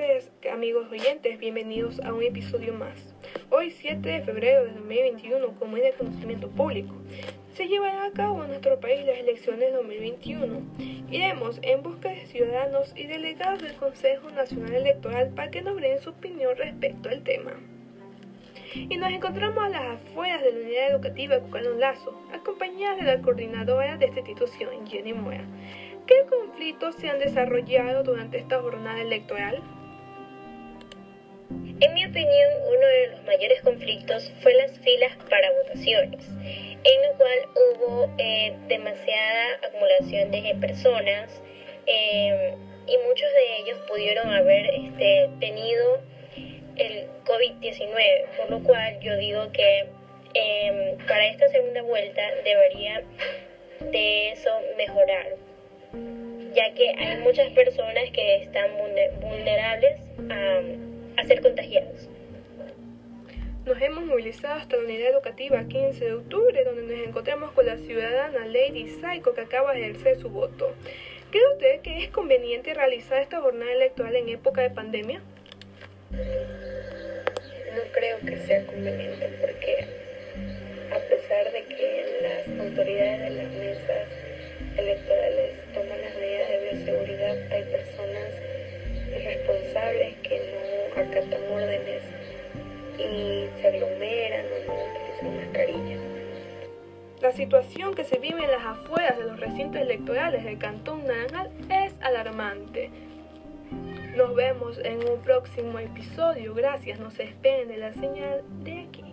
tardes, amigos oyentes. Bienvenidos a un episodio más. Hoy, 7 de febrero de 2021, como es de conocimiento público, se llevarán a cabo en nuestro país las elecciones 2021. Iremos en busca de ciudadanos y delegados del Consejo Nacional Electoral para que nos brinden su opinión respecto al tema. Y nos encontramos a las afueras de la unidad educativa Cucalón Lazo, acompañadas de la coordinadora de esta institución, Jenny Moya. ¿Qué conflictos se han desarrollado durante esta jornada electoral? En mi opinión, uno de los mayores conflictos fue las filas para votaciones, en lo cual hubo eh, demasiada acumulación de personas eh, y muchos de ellos pudieron haber este, tenido el COVID-19, por lo cual yo digo que eh, para esta segunda vuelta debería de eso mejorar ya que hay muchas personas que están vulnerables a, ser contagiados. Nos hemos movilizado hasta la unidad educativa 15 de octubre, donde nos encontramos con la ciudadana Lady Saiko, que acaba de ejercer su voto. ¿Cree usted que es conveniente realizar esta jornada electoral en época de pandemia? No creo que sea conveniente porque a pesar de que las autoridades de las mesas La situación que se vive en las afueras de los recintos electorales del Cantón Naranjal es alarmante. Nos vemos en un próximo episodio. Gracias, no se de la señal de aquí.